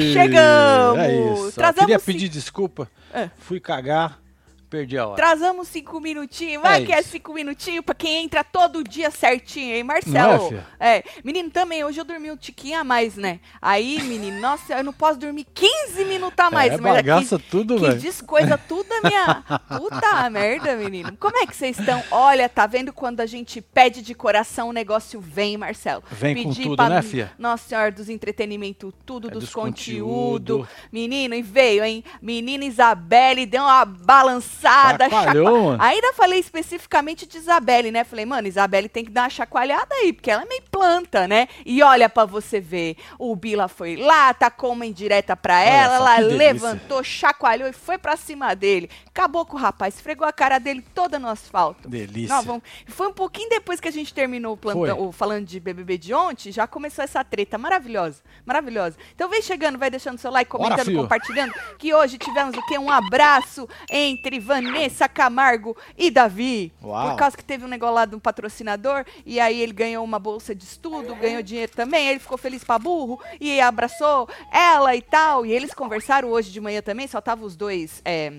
Chegamos! É isso. Trazamos Queria pedir desculpa. É. Fui cagar, perdi a hora. Trazamos cinco minutinhos, vai É que é cinco minutinhos pra quem entra todo dia certinho, hein, Não é, Marcelo? É, menino, também, hoje eu dormi um tiquinho a mais, né? Aí, menino, nossa, eu não posso dormir 15 minutos a mais. é, mas bagaça aqui, tudo, que velho. descoisa tudo a minha... Puta merda, menino. Como é que vocês estão? Olha, tá vendo quando a gente pede de coração, o negócio vem, Marcelo? Vem com Pedir tudo, pra né, fia? Nossa Senhora dos entretenimento, tudo É dos, dos conteúdo. conteúdo. Menino, e veio, hein? Menina Isabelle deu uma balançada. Chacoalhou. Ainda falei especificamente de Isabelle, né? Falei, mano, Isabelle tem que dar uma chacoalhada aí, porque ela é meio planta, né? E olha pra você ver, o Bila foi lá, tacou uma indireta pra ela, ela levantou, chacoalhou e foi pra cima dele. Acabou com o rapaz, esfregou a cara dele toda no asfalto. Delícia. Não, vamos- Foi um pouquinho depois que a gente terminou o plantão, o falando de BBB de ontem, já começou essa treta maravilhosa, maravilhosa. Então vem chegando, vai deixando seu like, comentando, compartilhando, que hoje tivemos o quê? Um abraço entre Vanessa Camargo e Davi. Uau. Por causa que teve um negócio lá do patrocinador, e aí ele ganhou uma bolsa de estudo, ganhou dinheiro também, ele ficou feliz pra burro, e abraçou ela e tal, e eles conversaram hoje de manhã também, só tava os dois... é,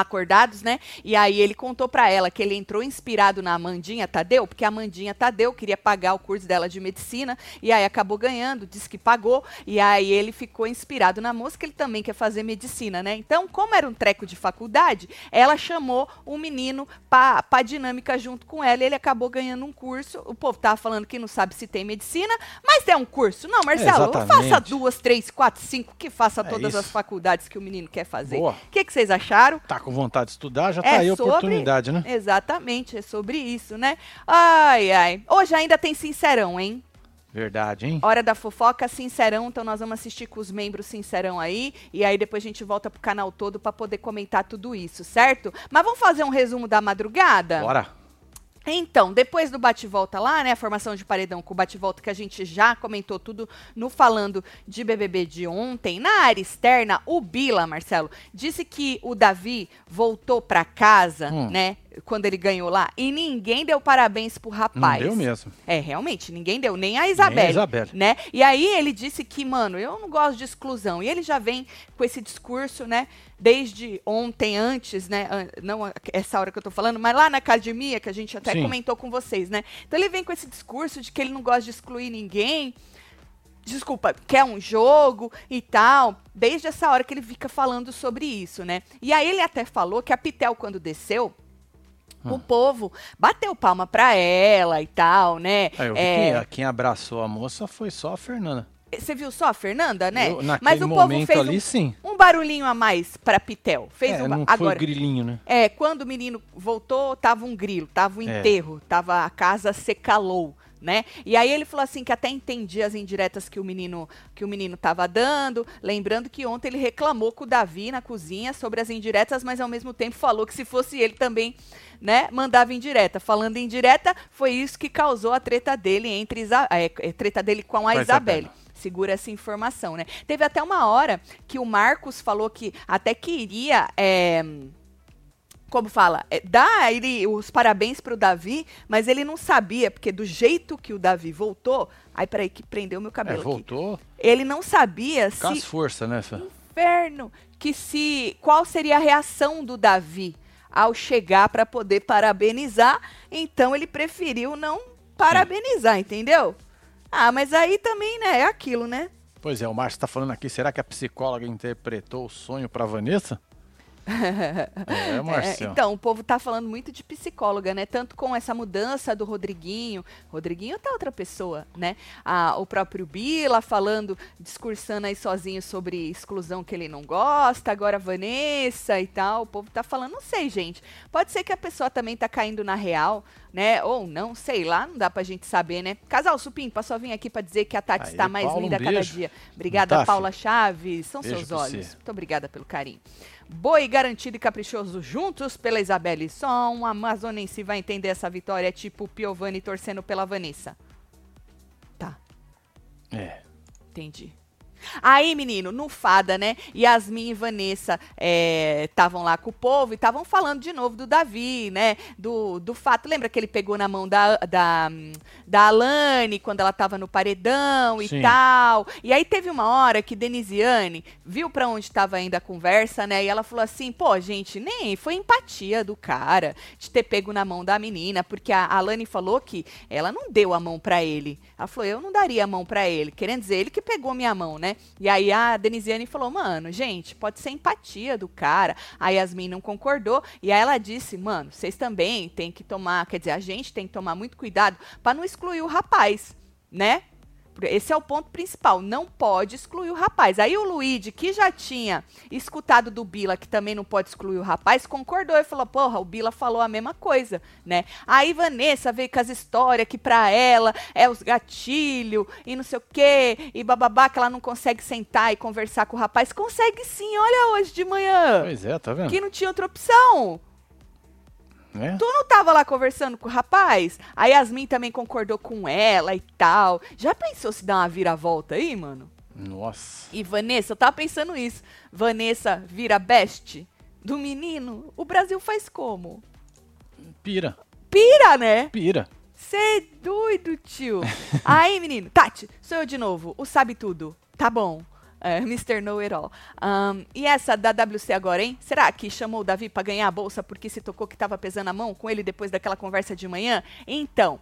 acordados, né? E aí ele contou pra ela que ele entrou inspirado na Amandinha Tadeu, porque a Amandinha Tadeu queria pagar o curso dela de medicina, e aí acabou ganhando, disse que pagou, e aí ele ficou inspirado na moça, que ele também quer fazer medicina, né? Então, como era um treco de faculdade, ela chamou um menino pra, pra dinâmica junto com ela, e ele acabou ganhando um curso. O povo tava falando que não sabe se tem medicina, mas é um curso. Não, Marcelo, faça Exatamente. duas, três, quatro, cinco, que faça É todas isso. as faculdades que o menino quer fazer. O que, que vocês acharam? Tá com vontade de estudar, já tá É aí a sobre- oportunidade, né? Exatamente, é sobre isso, né? Ai, ai. Hoje ainda tem Sincerão, hein? Verdade, hein? Hora da fofoca, Sincerão. Então nós vamos assistir com os membros Sincerão aí. E aí depois a gente volta pro canal todo pra poder comentar tudo isso, certo? Mas vamos fazer um resumo da madrugada? Bora. Então, depois do bate-volta lá, né, a formação de paredão com o bate-volta que a gente já comentou tudo no falando de BBB de ontem, na área externa, o Bila, Marcelo, disse que o Davi voltou pra casa, Hum. né, quando ele ganhou lá, e ninguém deu parabéns pro rapaz. Não deu mesmo. É, realmente, ninguém deu, nem a Isabelle. Isabelle. Né? E aí ele disse que, mano, eu não gosto de exclusão. E ele já vem com esse discurso, né? Desde ontem, antes, né? Não a- essa hora que eu tô falando, mas lá na academia, que a gente até Sim. comentou com vocês, né? Então ele vem com esse discurso de que ele não gosta de excluir ninguém. Desculpa, quer um jogo e tal. Desde essa hora que ele fica falando sobre isso, né? E aí ele até falou que a Pitel, quando desceu, Hum. o povo bateu palma pra ela e tal, né? É, eu vi É, que quem abraçou a moça foi só a Fernanda. Você viu só a Fernanda, né? Eu, naquele Mas o povo momento fez ali, um, sim. um barulhinho a mais pra Pitel. Fez é, um não foi Agora, grilinho, né? é, quando o menino voltou, tava um grilo, tava um É. enterro, tava a casa se calou, né? E aí ele falou assim que até entendia as indiretas que o menino que o menino tava dando, lembrando que ontem ele reclamou com o Davi na cozinha sobre as indiretas, mas ao mesmo tempo falou que se fosse ele também, né, mandava indireta. Falando indireta, foi isso que causou a treta dele entre Isa é, é, treta dele com a, Isabelle segura essa informação, né? Teve até uma hora que o Marcos falou que até queria. é, como fala, é, dar ele os parabéns pro Davi, mas ele não sabia, porque do jeito que o Davi voltou. Ai, peraí, que prendeu meu É, cabelo aqui. voltou Ele não sabia com as se. forças, né, Fê? Inferno! Que se. Qual seria a reação do Davi ao chegar para poder parabenizar? Então ele preferiu não parabenizar, entendeu? Ah, mas aí também, né? É aquilo, né? Pois é, o Márcio tá falando aqui, será que a psicóloga interpretou o sonho pra Vanessa? É, É, Márcio. então, o povo tá falando muito de psicóloga, né? Tanto com essa mudança do Rodriguinho. Rodriguinho tá outra pessoa, né? Ah, o próprio Bila falando, discursando aí sozinho sobre exclusão que ele não gosta. Agora a Vanessa e tal. O povo tá falando, não sei, gente. Pode ser que a pessoa também tá caindo na real, né? Ou não, sei lá, não dá pra gente saber, né? Casal Supim, passou a vir aqui pra dizer que a Tati Aí, está mais Paulo, um linda a cada dia. Obrigada, Paula Chaves. São Beijo seus olhos. você. Muito obrigada pelo carinho. Boi garantido e caprichoso juntos pela Isabelle. Só um amazonense vai entender essa vitória, é tipo Piovani torcendo pela Vanessa. Tá, É. entendi. Aí, menino, no Fada, né? Yasmin e Vanessa estavam é, lá com o povo e estavam falando de novo do Davi, né? Do, do fato. Lembra que ele pegou na mão da, da, da Alane quando ela tava no paredão e Sim. tal? E aí teve uma hora que Denisiane viu para onde estava indo a conversa, né? E ela falou assim: pô, gente, nem foi empatia do cara de ter pego na mão da menina, porque a Alane falou que ela não deu a mão para ele. Ela falou: eu não daria a mão para ele, querendo dizer, ele que pegou minha mão, né? E aí a Denisiane falou: mano, gente, pode ser empatia do cara. A Yasmin não concordou, e aí ela disse: mano, vocês também têm que tomar, quer dizer, a gente tem que tomar muito cuidado para não excluir o rapaz, né? Esse é o ponto principal. Não pode excluir o rapaz. Aí o Luigi, que já tinha escutado do Bila, que também não pode excluir o rapaz, concordou e falou: porra, o Bila falou a mesma coisa, né? Aí Vanessa veio com as histórias que pra ela é os gatilhos e não sei o quê, e bababá, que ela não consegue sentar e conversar com o rapaz. Consegue sim, olha hoje de manhã. Pois é, tá vendo? Que não tinha outra opção. É? Tu não tava lá conversando com o rapaz? A Yasmin também concordou com ela e tal. Já pensou se dá uma viravolta aí, mano? Nossa. E Vanessa, eu tava pensando isso. Vanessa vira best do menino. O Brasil faz como? Pira. Pira, né? Pira. Você é doido, tio. aí, menino. Tati, sou eu de novo. O sabe tudo. Tá bom. É, Mr. Know It All. Um, e essa da WC agora, hein? Será que chamou o Davi para ganhar a bolsa porque se tocou que estava pesando a mão com ele depois daquela conversa de manhã? Então,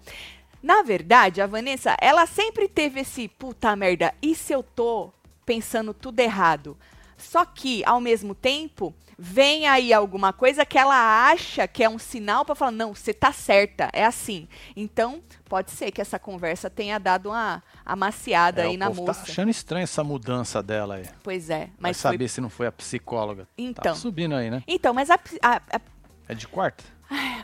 na verdade, a Vanessa, ela sempre teve esse puta merda, e se eu tô pensando tudo errado? Só que, ao mesmo tempo, vem aí alguma coisa que ela acha que é um sinal para falar, não, você tá certa, é assim. Então, pode ser que essa conversa tenha dado uma amaciada é, aí na tá moça. Tá achando estranho essa mudança dela aí. Pois é, mas Vai saber se não foi a psicóloga. Tá então. Tá subindo aí, né? Então, mas a, a, a... É de quarta?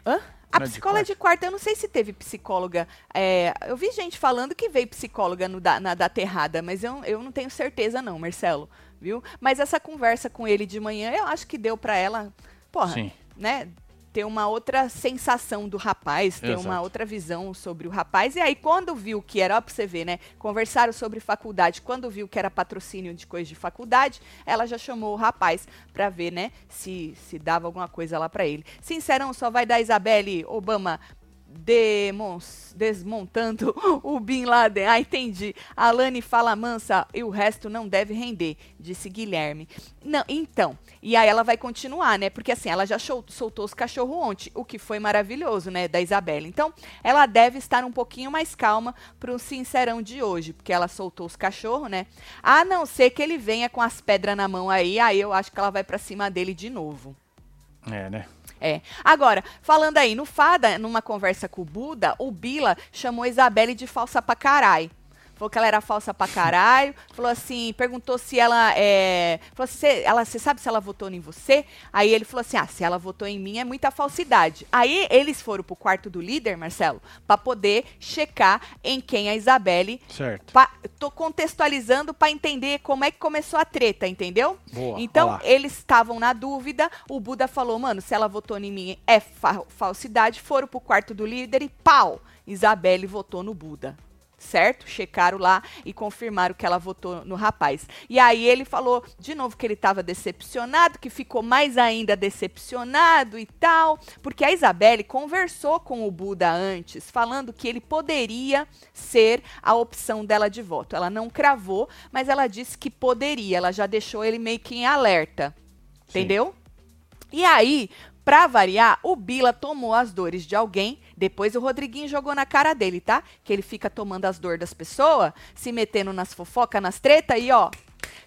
Hã? A não psicóloga é de, quarta, eu não sei se teve psicóloga. É, eu vi gente falando que veio psicóloga no da, na data errada, mas eu, eu não tenho certeza não, Marcelo viu? Mas essa conversa com ele de manhã, eu acho que deu para ela, porra, Sim. né? Ter uma outra sensação do rapaz, ter Exato. uma outra visão sobre o rapaz. E aí, quando viu que era, ó, pra você ver, né? Conversaram sobre faculdade. Quando viu que era patrocínio de coisa de faculdade, ela já chamou o rapaz pra ver, né? Se, se dava alguma coisa lá pra ele. Sincerão, só vai dar Isabelle Obama Demons, desmontando o Bin Laden. Ah, entendi. Alane fala mansa e o resto não deve render, disse Guilherme. Não, então. E aí ela vai continuar, né? Porque assim, ela já soltou os cachorros ontem, o que foi maravilhoso, né? Da Isabela. Então, ela deve estar um pouquinho mais calma pro sincerão de hoje, porque ela soltou os cachorros, né? A não ser que ele venha com as pedras na mão aí, aí eu acho que ela vai para cima dele de novo. É, né? É. Agora, falando aí, no Fada, numa conversa com o Buda, o Bila chamou Isabelle de falsa pra caralho falou que ela era falsa pra caralho, falou assim, perguntou se ela é, falou assim, ela, você sabe se ela votou em você? Aí ele falou assim, ah, se ela votou em mim é muita falsidade. Aí eles foram pro quarto do líder, Marcelo, para poder checar em quem a Isabelle. Certo. Pa, tô contextualizando para entender como é que começou a treta, entendeu? Boa, então eles estavam na dúvida, o Buda falou, mano, se ela votou em mim é fa falsidade, foram pro quarto do líder e pau, Isabelle votou no Buda certo? Checaram lá e confirmaram que ela votou no rapaz. E aí ele falou de novo que ele estava decepcionado, que ficou mais ainda decepcionado e tal, porque a Isabelle conversou com o Buda antes, falando que ele poderia ser a opção dela de voto. Ela não cravou, mas ela disse que poderia. Ela já deixou ele meio que em alerta. Sim. Entendeu? E aí, Pra variar, o Bila tomou as dores de alguém, depois o Rodriguinho jogou na cara dele, tá? Que ele fica tomando as dores das pessoas, se metendo nas fofocas, nas tretas e ó.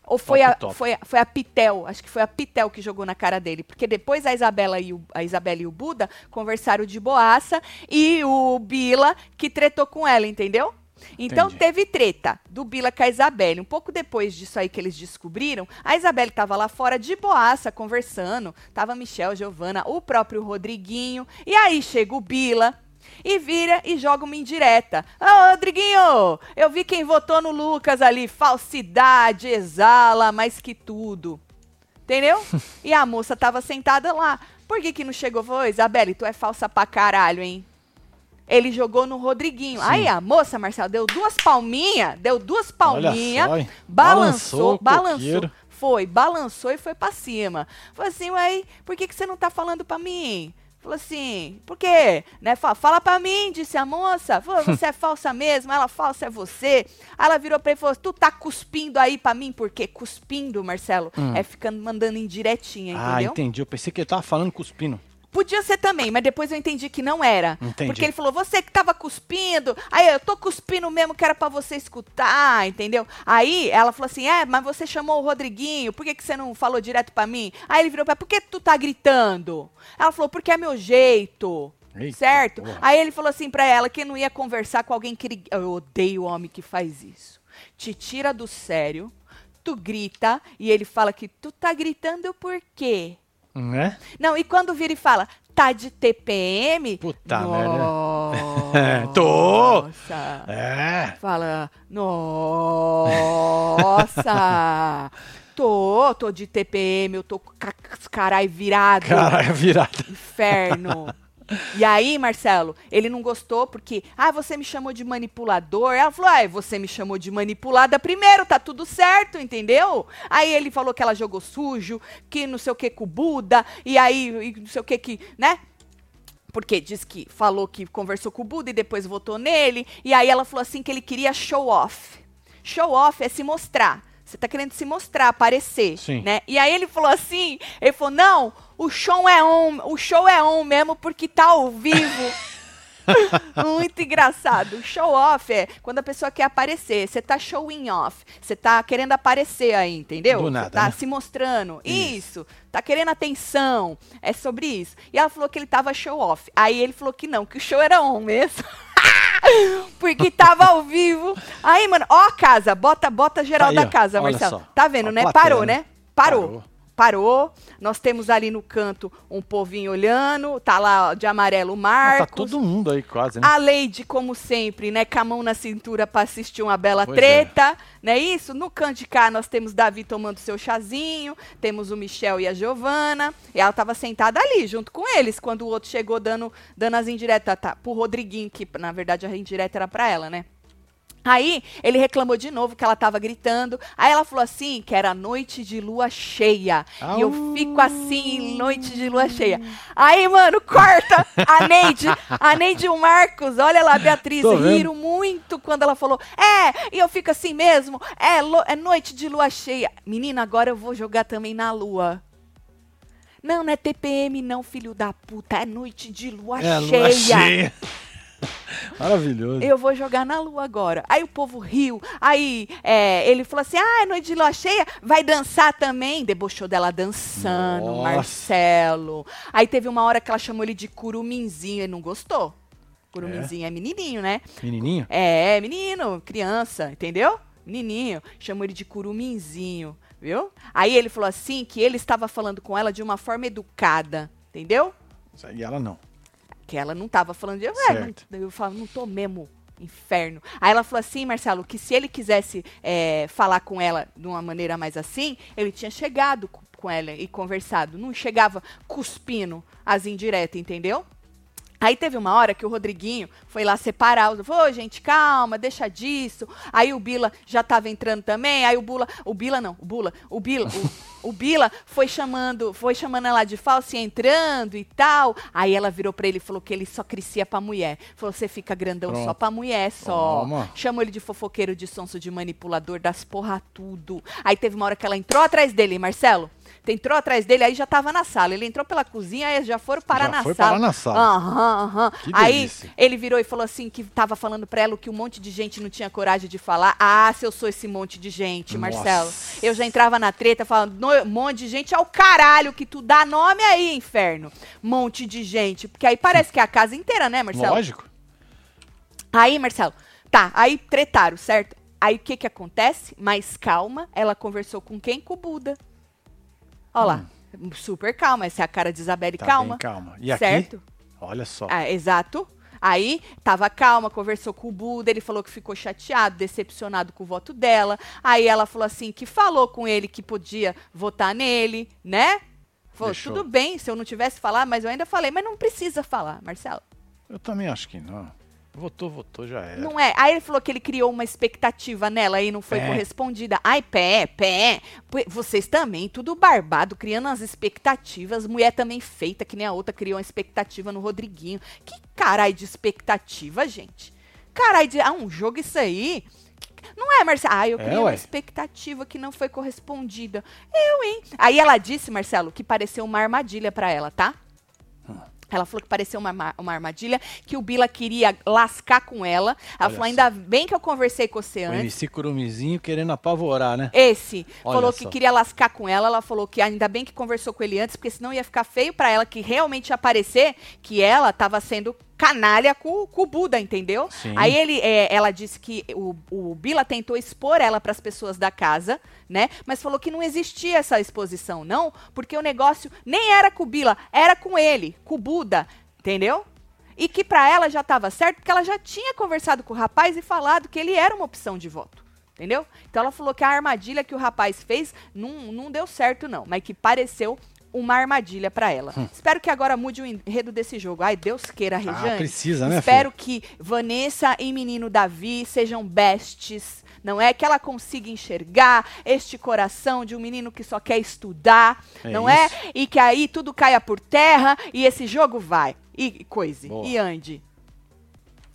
Ou foi a, foi, foi a Pitel, acho que foi a Pitel que jogou na cara dele. Porque depois a Isabela e o, a Isabela e o Buda conversaram de boaça e o Bila que tretou com ela, entendeu? Então Entendi. teve treta do Bila com a Isabelle. Um pouco depois disso aí que eles descobriram, a Isabelle estava lá fora de boaça conversando. Tava Michel, Giovana, o próprio Rodriguinho. E aí chega o Bila, e vira e joga uma indireta. Ô, oh, Rodriguinho, eu vi quem votou no Lucas ali. Falsidade, exala, mais que tudo. Entendeu? e a moça tava sentada lá. Por que que não chegou? Falou, Isabelle, tu é falsa pra caralho, hein? ele jogou no Rodriguinho. Sim. Aí a moça, Marcelo, deu duas palminhas, deu duas palminhas, balançou, Balançou o balançou. coqueiro. Foi, balançou e foi pra cima. Falou assim, ué, por que, que você não tá falando pra mim? Falou assim, por quê? Né? Fala, fala pra mim, disse a moça. Falou, você é falsa mesmo, ela falsa é você. Aí ela virou pra ele e falou, tu tá cuspindo aí pra mim? Por quê? Cuspindo, Marcelo, Hum. é ficando mandando indiretinha, Ah, entendeu? entendi. Eu pensei que ele tava falando cuspindo. Podia ser também, mas depois eu entendi que não era. Entendi. Porque ele falou, você que tava cuspindo. Aí eu tô cuspindo mesmo que era pra você escutar, entendeu? Aí ela falou assim: é, mas você chamou o Rodriguinho, por que, que você não falou direto pra mim? Aí ele virou pra ela, por que tu tá gritando? Ela falou, porque é meu jeito. Eita, certo? porra. Aí ele falou assim pra ela que não ia conversar com alguém que. ele- Eu odeio homem que faz isso. Te tira do sério, tu grita e ele fala que tu tá gritando por quê? Né? Não, e quando vira e fala, tá de TPM? Puta merda. Nossa. Tô. É. Fala, nossa. tô, tô de TPM, eu tô com ca- carai virado. Caralho, virada. Inferno. E aí, Marcelo, ele não gostou porque, ah, você me chamou de manipulador. Ela falou, ah, você me chamou de manipulada primeiro, tá tudo certo, entendeu? Aí ele falou que ela jogou sujo, que não sei o que com o Buda, e aí e não sei o que que, né? Porque diz que falou que conversou com o Buda e depois votou nele. E aí ela falou assim que ele queria show off. Show off é se mostrar. Você tá querendo se mostrar, aparecer, Sim. né? E aí ele falou assim, ele falou: "Não, o show é on, o show é on mesmo porque tá ao vivo". Muito engraçado. Show off é quando a pessoa quer aparecer. Você tá showing off. Você tá querendo aparecer aí, entendeu? Do Você nada, tá né? se mostrando. Isso. Isso. Tá querendo atenção. É sobre isso. E ela falou que ele tava show off. Aí ele falou que não, que o show era on mesmo. Porque tava ao vivo. Aí, mano, ó a casa. Bota, bota geral Tá aí, da ó. casa, Marcelo. Tá vendo, A né? Parou, né? né? Parou. Parou. Parou. Nós temos ali no canto um povinho olhando. Tá lá de amarelo o Ah, Marcos. tá todo mundo aí quase, né? A Leide, como sempre, né, com a mão na cintura pra assistir uma bela Pois treta, né, isso? No canto de cá nós temos Davi tomando seu chazinho, temos o Michel e a Giovana, e ela tava sentada ali, junto com eles, quando o outro chegou dando, dando as indiretas tá, pro Rodriguinho, que na verdade a indireta era pra ela, né? Aí ele reclamou de novo que ela tava gritando. Aí ela falou assim que era noite de lua cheia. E eu fico assim noite de lua cheia. Aí, mano, corta a Neide. A Neide e o Marcos, olha lá, Beatriz, riram muito quando ela falou. É, e eu fico assim mesmo. É, é noite de lua cheia. Menina, agora eu vou jogar também na lua. Não, não é TPM, não, filho da puta. É noite de lua É, cheia. lua cheia. Maravilhoso. Eu vou jogar na lua agora. Aí o povo riu. Aí é, ele falou assim: ah, é noite de lua cheia, vai dançar também. Debochou dela dançando, Nossa. Marcelo. Aí teve uma hora que ela chamou ele de curuminzinho. Ele não gostou. Curuminzinho é, menininho, né? Menininho? É, menino, criança, entendeu? Menininho. Chamou ele de curuminzinho, viu? Aí ele falou assim que ele estava falando com ela de uma forma educada, entendeu? E ela não. Que ela não tava falando de. Certo. não, eu falo, não tô mesmo. Inferno. Aí ela falou assim, Marcelo, que se ele quisesse é, falar com ela de uma maneira mais assim, ele tinha chegado co- com ela e conversado. Não chegava cuspindo as indiretas, entendeu? Aí teve uma hora que o Rodriguinho foi lá separar os. Ô, gente, calma, deixa disso. Aí o Bila já tava entrando também. Aí o Bula. O Bila não, o Bula. O Bila. O, o Bila foi chamando, foi chamando ela de falsa e entrando e tal. Aí ela virou pra ele e falou que ele só crescia pra mulher. Falou: você fica grandão só Pronto. pra mulher só. Toma. Chamou ele de fofoqueiro, de sonso, de manipulador, das porra tudo. Aí teve uma hora que ela entrou atrás dele, Marcelo. Entrou atrás dele, aí já tava na sala. Ele entrou pela cozinha, aí já foram parar Já na foi sala. parar na sala. Aham, aham. Que Aí delícia. ele virou e falou assim que tava falando pra ela o que um monte de gente não tinha coragem de falar. Ah, se eu sou esse monte de gente, Nossa. Marcelo. Eu já entrava na treta falando, "No- monte de gente é o caralho que tu dá nome aí, inferno. Monte de gente. Porque aí parece que é a casa inteira, né, Marcelo? Lógico. Aí, Marcelo, tá, aí tretaram, certo? Aí o que que acontece? Mais calma, ela conversou com quem? Com o Buda. Ó lá, super calma, essa é a cara de Isabelle, Hum. Tá calma. calma. E aqui? certo? Olha só. Ah, exato. Aí, tava calma, conversou com o Buda, ele falou que ficou chateado, decepcionado com o voto dela. Aí ela falou assim, que falou com ele que podia votar nele, né? Falou, Deixou. tudo bem, se eu não tivesse falado, mas eu ainda falei, mas não precisa falar, Marcelo. Eu também acho que não. Votou, votou, já era. Não é. Aí ele falou que ele criou uma expectativa nela e não foi Pé. correspondida. Ai, pé, pé. Vocês também, tudo barbado, criando as expectativas. Mulher também feita, que nem a outra criou uma expectativa no Rodriguinho. Que caralho de expectativa, gente? Caralho de. Ah, um jogo isso aí. Não é, Marcelo? Ah, eu É, criei uma ué. expectativa que não foi correspondida. Eu, hein? Aí ela disse, Marcelo, que pareceu uma armadilha pra ela, tá? Ela falou que pareceu uma, ma- uma armadilha, que o Bila queria lascar com ela. Ela Olha falou, só. ainda bem que eu conversei com você O antes. MC Curumizinho querendo apavorar, né? Esse Olha falou só. que queria lascar com ela. Ela falou que ainda bem que conversou com ele antes, porque senão ia ficar feio pra ela que realmente ia aparecer que ela tava sendo canalha com, com o Buda, entendeu? Sim. Aí ele, é, ela disse que o, o Bila tentou expor ela pras pessoas da casa, né? Mas falou que não existia essa exposição, não, porque o negócio nem era com o Bila, era com ele, com o Buda, entendeu? E que pra ela já tava certo, porque ela já tinha conversado com o rapaz e falado que ele era uma opção de voto. Entendeu? Então ela falou que a armadilha que o rapaz fez não, não deu certo, não, mas que pareceu uma armadilha pra ela. Espero que agora mude o enredo desse jogo. Ai, Deus queira, Regiane. Ah, precisa, né, Espero que Vanessa e menino Davi sejam bestes. Não é que ela consiga enxergar este coração de um menino que só quer estudar, É não isso. é? E que aí tudo caia por terra e esse jogo vai. E coise. Boa. E ande.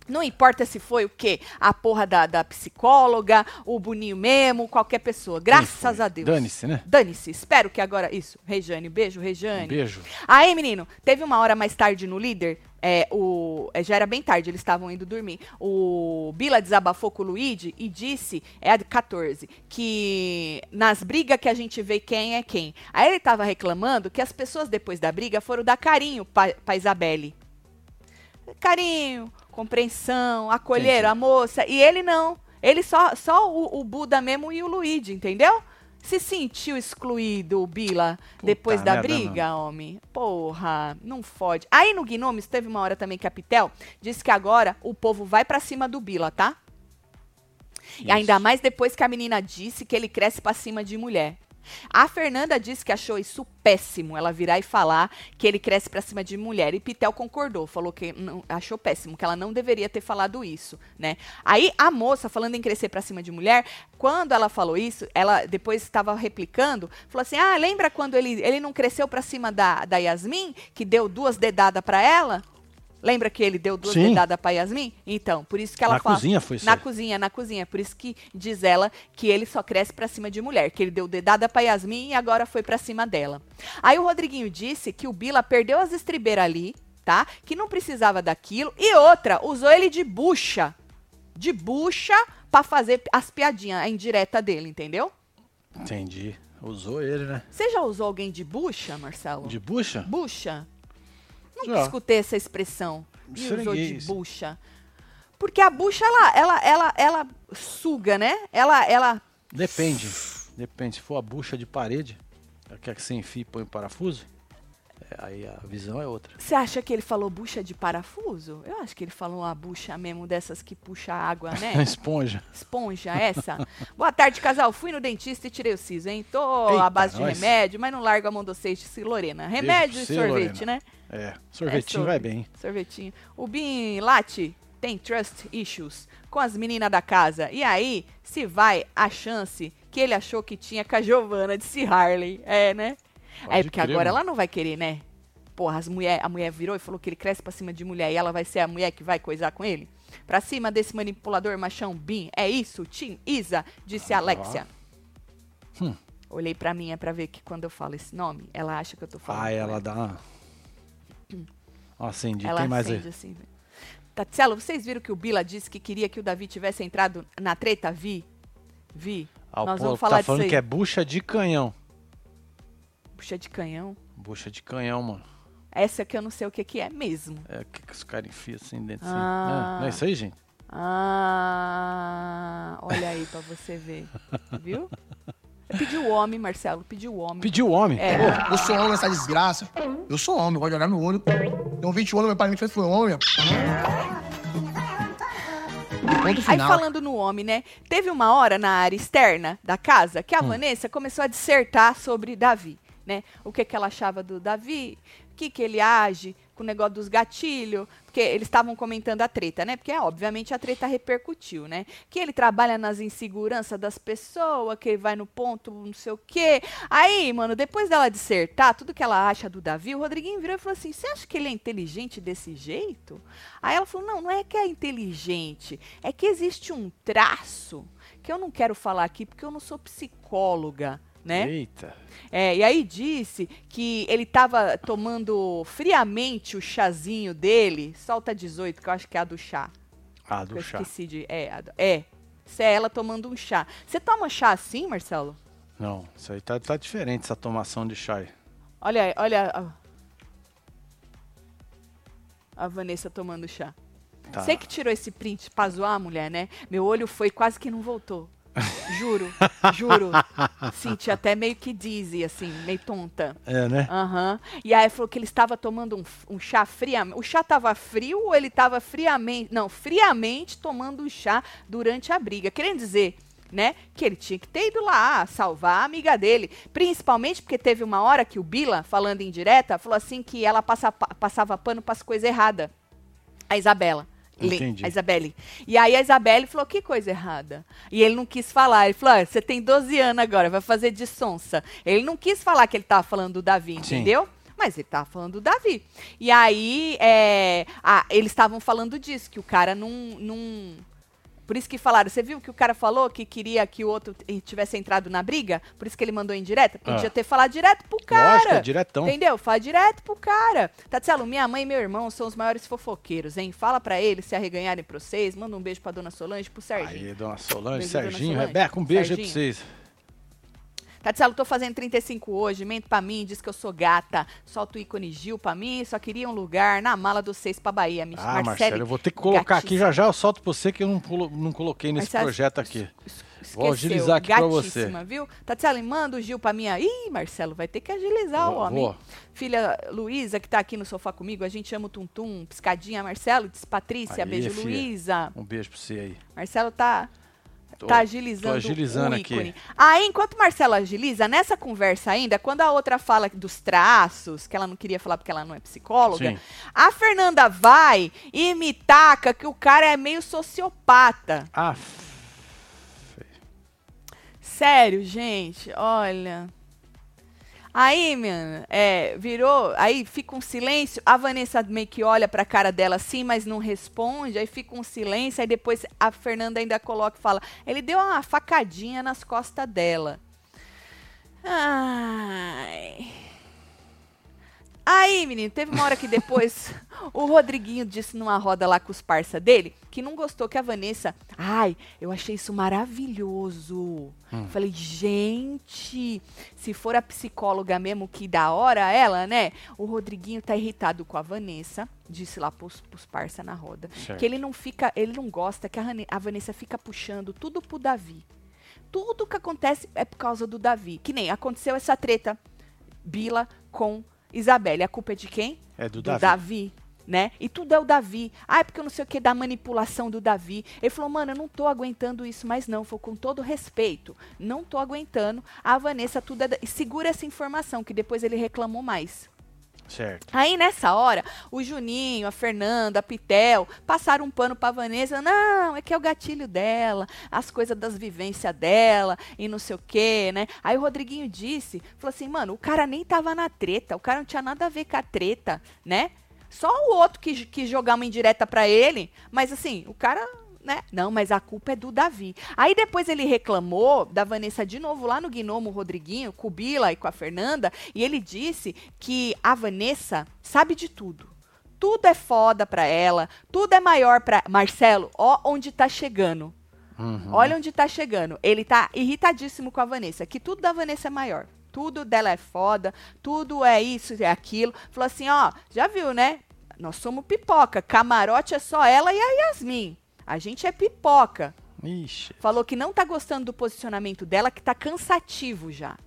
Não importa se foi o quê? A porra da, da psicóloga, o Boninho mesmo, qualquer pessoa. Graças a Deus. Dane-se, né? Dane-se. Espero que agora. Isso. Rejane. Beijo, Rejane. Um beijo. Aí, menino, teve uma hora mais tarde no líder. É, o, é, já era bem tarde, eles estavam indo dormir. O Bila desabafou com o Luigi e disse, é a de 14, que nas brigas que a gente vê quem é quem. Aí ele tava reclamando que as pessoas depois da briga foram dar carinho pra, pra Isabelle. Carinho, compreensão, acolheram a moça. E ele não. Ele só, só o, o Buda mesmo e o Luigi, entendeu? Se sentiu excluído, o Bila, depois da briga, homem. Porra, não fode. Aí no Gnomes teve uma hora também que a Pitel disse que agora o povo vai pra cima do Bila, tá? E ainda Isso. mais depois que a menina disse que ele cresce pra cima de mulher. A Fernanda disse que achou isso péssimo, ela virar e falar que ele cresce pra cima de mulher. E Pitel concordou, falou que não- achou péssimo, que ela não deveria ter falado isso, né? Aí a moça, falando em crescer pra cima de mulher, quando ela falou isso, ela depois estava replicando, falou assim: ah, lembra quando ele, ele não cresceu pra cima da, da Yasmin, que deu duas dedadas pra ela? Lembra que ele deu duas Sim. dedadas pra Yasmin? Então, por isso que ela Na fala. cozinha foi isso Na cozinha, na cozinha. Por isso que diz ela que ele só cresce pra cima de mulher, que ele deu dedada pra Yasmin e agora foi pra cima dela. Aí o Rodriguinho disse que o Bila perdeu as estribeiras ali, tá? Que não precisava daquilo. E outra, usou ele de bucha. De bucha pra fazer as piadinhas, a indireta dele, entendeu? Entendi. Usou ele, né? Você já usou alguém de bucha, Marcelo? De bucha? Bucha? Nunca Já. escutei essa expressão. Usou de bucha. Porque a bucha, ela, ela, ela, ela suga, né? Ela, ela Depende. Depende. Se for a bucha de parede, quer que você enfie e põe o parafuso, aí a visão é outra. Você acha que ele falou bucha de parafuso? Eu acho que ele falou uma bucha mesmo dessas que puxa água, né? Esponja. Esponja essa. Boa tarde, casal. Fui no dentista e tirei o siso, hein? Tô Eita, à base de nós. remédio, mas não largo a mão de disse Lorena. Remédio pra e sorvete, Lorena. né? É, sorvetinho É, vai bem. Sorvetinho. O Bin Lati tem trust issues com as meninas da casa. E aí, se vai a chance que ele achou que tinha com a Giovana, disse Harley. É, né? Pode é, porque crer, agora mano. ela não vai querer, né? Porra, as mulher, a mulher virou e falou que ele cresce pra cima de mulher e ela vai ser a mulher que vai coisar com ele? Pra cima desse manipulador machão Bin. É isso, Tim Isa, disse a Alexia. Hum. Olhei pra minha pra ver que quando eu falo esse nome, ela acha que eu tô falando. Ah, com ela dá uma... Uma acendida. Ela Tem mais acende aí. assim. né? Tatielo, vocês viram que o Bila disse que queria que o Davi tivesse entrado na treta? Vi. Vi. Ah, Nós Paulo vamos falar tá falando que é bucha de canhão. Puxa de canhão. Bucha de canhão, mano. Essa que eu não sei o que, que é mesmo. É o que, que os caras enfiam assim dentro. assim. Ah. Não, não é isso aí, gente? Ah, olha aí pra você ver. Viu? Pediu o homem, Marcelo. Pediu o homem. Pediu o homem. É. Eu sou homem nessa desgraça. Eu sou homem, eu gosto de olhar no olho. Tenho 20 anos, meu pai me fez foi homem. Aí falando no homem, né? Teve uma hora na área externa da casa Hum. que a Vanessa começou a dissertar sobre Davi, né? O que, que ela achava do Davi, o que, que ele age com o negócio dos gatilhos, porque eles estavam comentando a treta, né? Porque, obviamente, a treta repercutiu, né? Que ele trabalha nas inseguranças das pessoas, que ele vai no ponto, não sei o quê. Aí, mano, depois dela dissertar tudo que ela acha do Davi, o Rodriguinho virou e falou assim: Você acha que ele é inteligente desse jeito? Aí ela falou: Não, não é que é inteligente, é que existe um traço que eu não quero falar aqui porque eu não sou psicóloga né? Eita. É, e aí disse que ele estava tomando friamente o chazinho dele. Solta 18, que eu acho que é a do chá. Ah, do eu chá. esqueci de. É, a do- é. Isso é ela tomando um chá. Você toma chá assim, Marcelo? Não, isso aí tá, tá diferente, essa tomação de chá. aí. Olha aí, olha. A, a Vanessa tomando chá. Tá. Você que tirou esse print pra zoar a mulher, né? Meu olho foi quase que não voltou. Juro, juro. Senti até meio que dizzy, assim, meio tonta. É, né? Aham. E aí falou que ele estava tomando um, um chá friamente. O chá estava frio ou ele estava friamente. Não, friamente tomando um chá durante a briga. Querendo dizer, né, que ele tinha que ter ido lá salvar a amiga dele. Principalmente porque teve uma hora que o Bila, falando em direta, falou assim que ela passa, pa- passava pano para as coisas erradas. A Isabela. Entendi. A Isabelle. E aí a Isabelle falou, que coisa errada. E ele não quis falar. Ele falou, "Ah, você tem 12 anos agora, vai fazer de sonsa. Ele não quis falar que ele tava falando do Davi, Sim. entendeu? Mas ele tava falando do Davi. E aí, é, ah, eles estavam falando disso, que o cara não, não... Por isso que falaram, você viu que o cara falou que queria que o outro tivesse entrado na briga? Por isso que ele mandou em direta? Ah. Podia ter falado direto pro cara. Lógico, é diretão. Entendeu? Fala direto pro cara. Tatielo, minha mãe e meu irmão são os maiores fofoqueiros, hein? Fala pra eles se arreganharem pra vocês. Manda um beijo pra dona Solange, pro Serginho. Aí, dona Solange, Beijo, dona Serginho, Solange. Rebeca, um beijo aí pra Serginho. vocês. Tatielo, tô fazendo 35 hoje, mente pra mim, diz que eu sou gata. Solta o ícone Gil pra mim, só queria um lugar na mala dos seis pra Bahia. Mi- Ah, Marcelo, eu vou ter que colocar aqui já já, eu solto pra você que eu não, colo- não coloquei nesse Marcelo, projeto aqui. es- Vou esqueceu, agilizar aqui pra você. viu? Tatielo, manda o Gil pra mim aí. Ih, Marcelo, vai ter que agilizar o homem. vou. Filha Luísa, que tá aqui no sofá comigo, a gente ama o Tum Tum. Piscadinha, Marcelo, diz Patrícia, Aí, beijo. Luísa. Um beijo pra você aí. Marcelo tá, Tô- tá agilizando, tô agilizando o aqui. ícone. Aí, enquanto Marcelo agiliza, nessa conversa ainda, quando a outra fala dos traços, que ela não queria falar porque ela não é psicóloga, Sim. a Fernanda vai e me taca que o cara é meio sociopata. Ah, Sério, gente, olha. Aí, mano, é, virou, aí fica um silêncio, a Vanessa meio que olha pra cara dela assim, mas não responde, aí fica um silêncio, aí depois a Fernanda ainda coloca e fala, ele deu uma facadinha nas costas dela. Ai. Aí, menino, teve uma hora que depois o Rodriguinho disse numa roda lá com os parça dele que não gostou que a Vanessa. Ai, eu achei isso maravilhoso. Falei, gente, se for a psicóloga mesmo, que da hora ela, né? O Rodriguinho tá irritado com a Vanessa, disse lá pros, pros parça na roda. Certo. Que ele não fica, ele não gosta que a, a Vanessa fica puxando tudo pro Davi. Tudo que acontece é por causa do Davi. Que nem aconteceu essa treta Bila com Isabelle. A culpa é de quem? é do, do Davi. Davi. né? E tudo é o Davi. Ah, é porque eu não sei o que da manipulação do Davi. Ele falou, mano, eu não tô aguentando isso mais não. Foi com todo respeito. Não tô aguentando. A Vanessa, tudo é. Da... Segura essa informação, que depois ele reclamou mais. Certo. Aí nessa hora, o Juninho, a Fernanda, a Pitel passaram um pano pra Vanessa. Não, é que é o gatilho dela, as coisas das vivências dela e não sei o quê, né? Aí o Rodriguinho disse, falou assim, mano, o cara nem tava na treta, o cara não tinha nada a ver com a treta, né? Só o outro que quis jogar uma indireta pra ele, mas assim, o cara, né? Não, mas a culpa é do Davi. Aí depois ele reclamou da Vanessa de novo lá no Gnomo Rodriguinho, com o Bila e com a Fernanda, e ele disse que a Vanessa sabe de tudo. Tudo é foda pra ela, tudo é maior pra. Marcelo, ó onde tá chegando. Uhum. Olha onde tá chegando. Ele tá irritadíssimo com a Vanessa, que tudo da Vanessa é maior. Tudo dela é foda, tudo é isso e é aquilo. Falou assim, ó, já viu, né? Nós somos pipoca. Camarote é só ela e a Yasmin. A gente é pipoca. Ixi. Falou que não tá gostando do posicionamento dela, que tá cansativo já.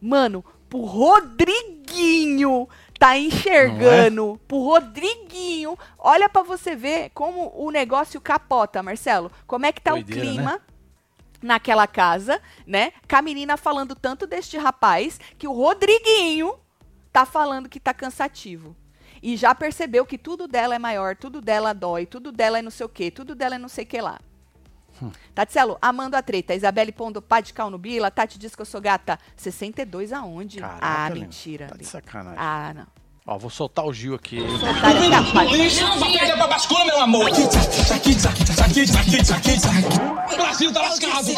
Mano, pro Rodriguinho tá enxergando, pro Rodriguinho, olha pra você ver como o negócio capota, Marcelo. Como é que tá Doideira, o clima naquela casa, né? Com a menina falando tanto deste rapaz que o Rodriguinho tá falando que tá cansativo. E já percebeu que tudo dela é maior, tudo dela dói, tudo dela é não sei o quê, tudo dela é não sei o que lá. Hum. Tatselo, amando a treta. Isabelle pondo pá de cal no bila. Tati diz que eu sou gata. 62 aonde? Caraca, ah, mentira. Tá de sacanagem. Ah, não. Ó, vou soltar o Gil aqui. hein? Soltar é perder pra bascula, meu amor. O Brasil tá lascado.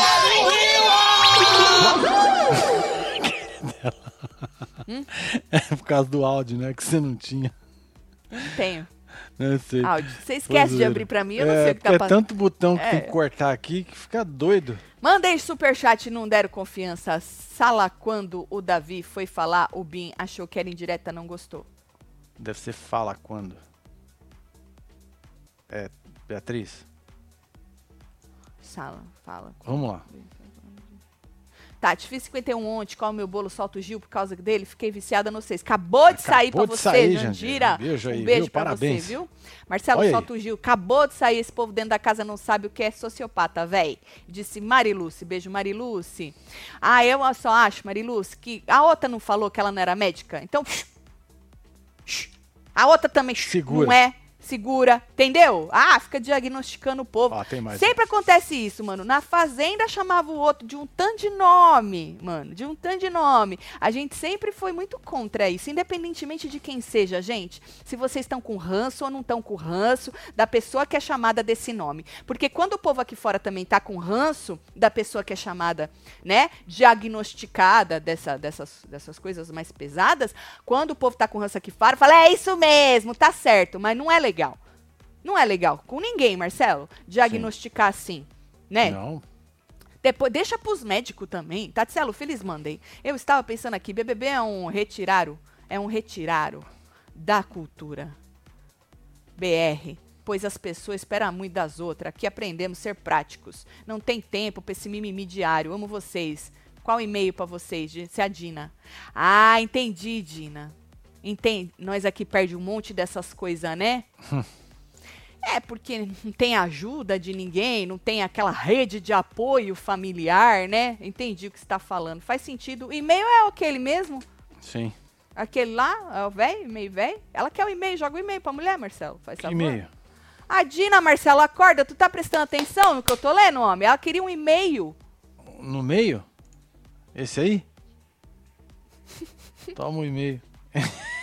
É por causa do áudio, né? Que você não tinha. Não tenho. Né, sei. Áudio. Você esquece de abrir pra mim, eu não é, sei o que tá porque é passando. tanto botão que É. tem que cortar aqui que fica doido. Mandei superchat e não deram confiança. Sala quando o Davi foi falar, o Bin achou que era indireta, não gostou. Deve ser fala quando. É, Beatriz, Sala, fala. vamos lá. Tati, fiz 51 ontem, qual o meu bolo, solta o Gil por causa dele, fiquei viciada no vocês. Acabou de sair pra Acabou de você, sair, Jandira. Um beijo aí, um beijo viu? pra Parabéns. você, viu? Marcelo, aí. solta o Gil. Acabou de sair, esse povo dentro da casa não sabe o que é sociopata, véi. Disse Mariluce. Beijo, Mariluce. Ah, eu só acho, Mariluce, que a outra não falou que ela não era médica? Então, a outra também Segura. não é. Segura, entendeu? Ah, fica diagnosticando o povo. Mais Sempre acontece isso, mano. Na fazenda chamava o outro de um tanto de nome, mano. De um tanto de nome. A gente sempre foi muito contra isso, independentemente de quem seja, gente. Se vocês estão com ranço ou não estão com ranço da pessoa que é chamada desse nome. Porque quando o povo aqui fora também tá com ranço da pessoa que é chamada, né, diagnosticada dessa, dessas, dessas coisas mais pesadas, quando o povo tá com ranço aqui fora, fala, é isso mesmo, tá certo, mas não é legal. Não é legal com ninguém, Marcelo, diagnosticar assim, né? Não. Depois, deixa pros médicos também. Tatselo, feliz mandei. Eu estava pensando aqui, BBB é um retiraro, é um retiraro da cultura BR, pois as pessoas esperam muito das outras. Aqui aprendemos a ser práticos. Não tem tempo pra esse mimimi diário. Amo vocês. Qual e-mail pra vocês? Disse a Dina. Ah, entendi, Dina. Entende? Nós aqui perde um monte dessas coisas, né? É, porque não tem ajuda de ninguém, não tem aquela rede de apoio familiar, né? Entendi o que você está falando. Faz sentido. O e-mail é aquele mesmo? Sim. Aquele lá, é o velho, e-mail velho? Ela quer o e-mail, joga o e-mail pra mulher, Marcelo. Faz Que e-mail? A Dina, Marcelo, acorda, tu tá prestando atenção no que eu tô lendo, homem? Ela queria um e-mail. No meio? Esse aí? Toma um e-mail.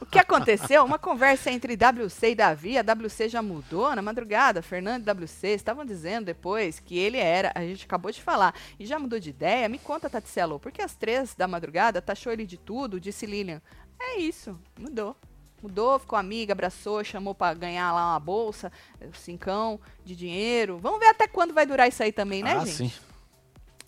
O que aconteceu? Uma conversa entre WC e Davi. A WC já mudou na madrugada. Fernando e WC estavam dizendo depois que ele era. A gente acabou de falar. E já mudou de ideia. Me conta, Tatselo, porque às três da madrugada taxou ele de tudo, disse Lilian. É isso, mudou. Mudou, ficou amiga, abraçou, chamou pra ganhar lá uma bolsa, cincão de dinheiro. Vamos ver até quando vai durar isso aí também, né, ah, gente? sim.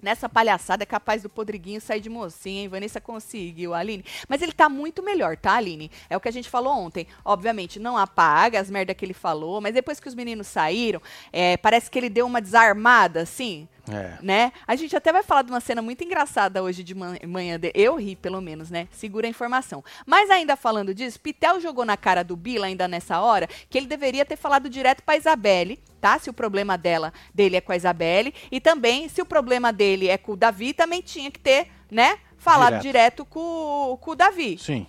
Nessa palhaçada é capaz do Podriguinho sair de mocinha, hein? Vanessa conseguiu, Aline. Mas ele tá muito melhor, tá, Aline? É o que a gente falou ontem. Obviamente, não apaga as merda que ele falou, mas depois que os meninos saíram, é, parece que ele deu uma desarmada, assim, É. né? A gente até vai falar de uma cena muito engraçada hoje de man- manhã. de- Eu ri, pelo menos, né? Segura a informação. Mas ainda falando disso, Pitel jogou na cara do Bila ainda nessa hora que ele deveria ter falado direto pra Isabelle, tá? Se o problema dela, dele é com a Isabelle. E também, se o problema dele é com o Davi, também tinha que ter, né? Falado Direto. direto, com, com o Davi. Sim.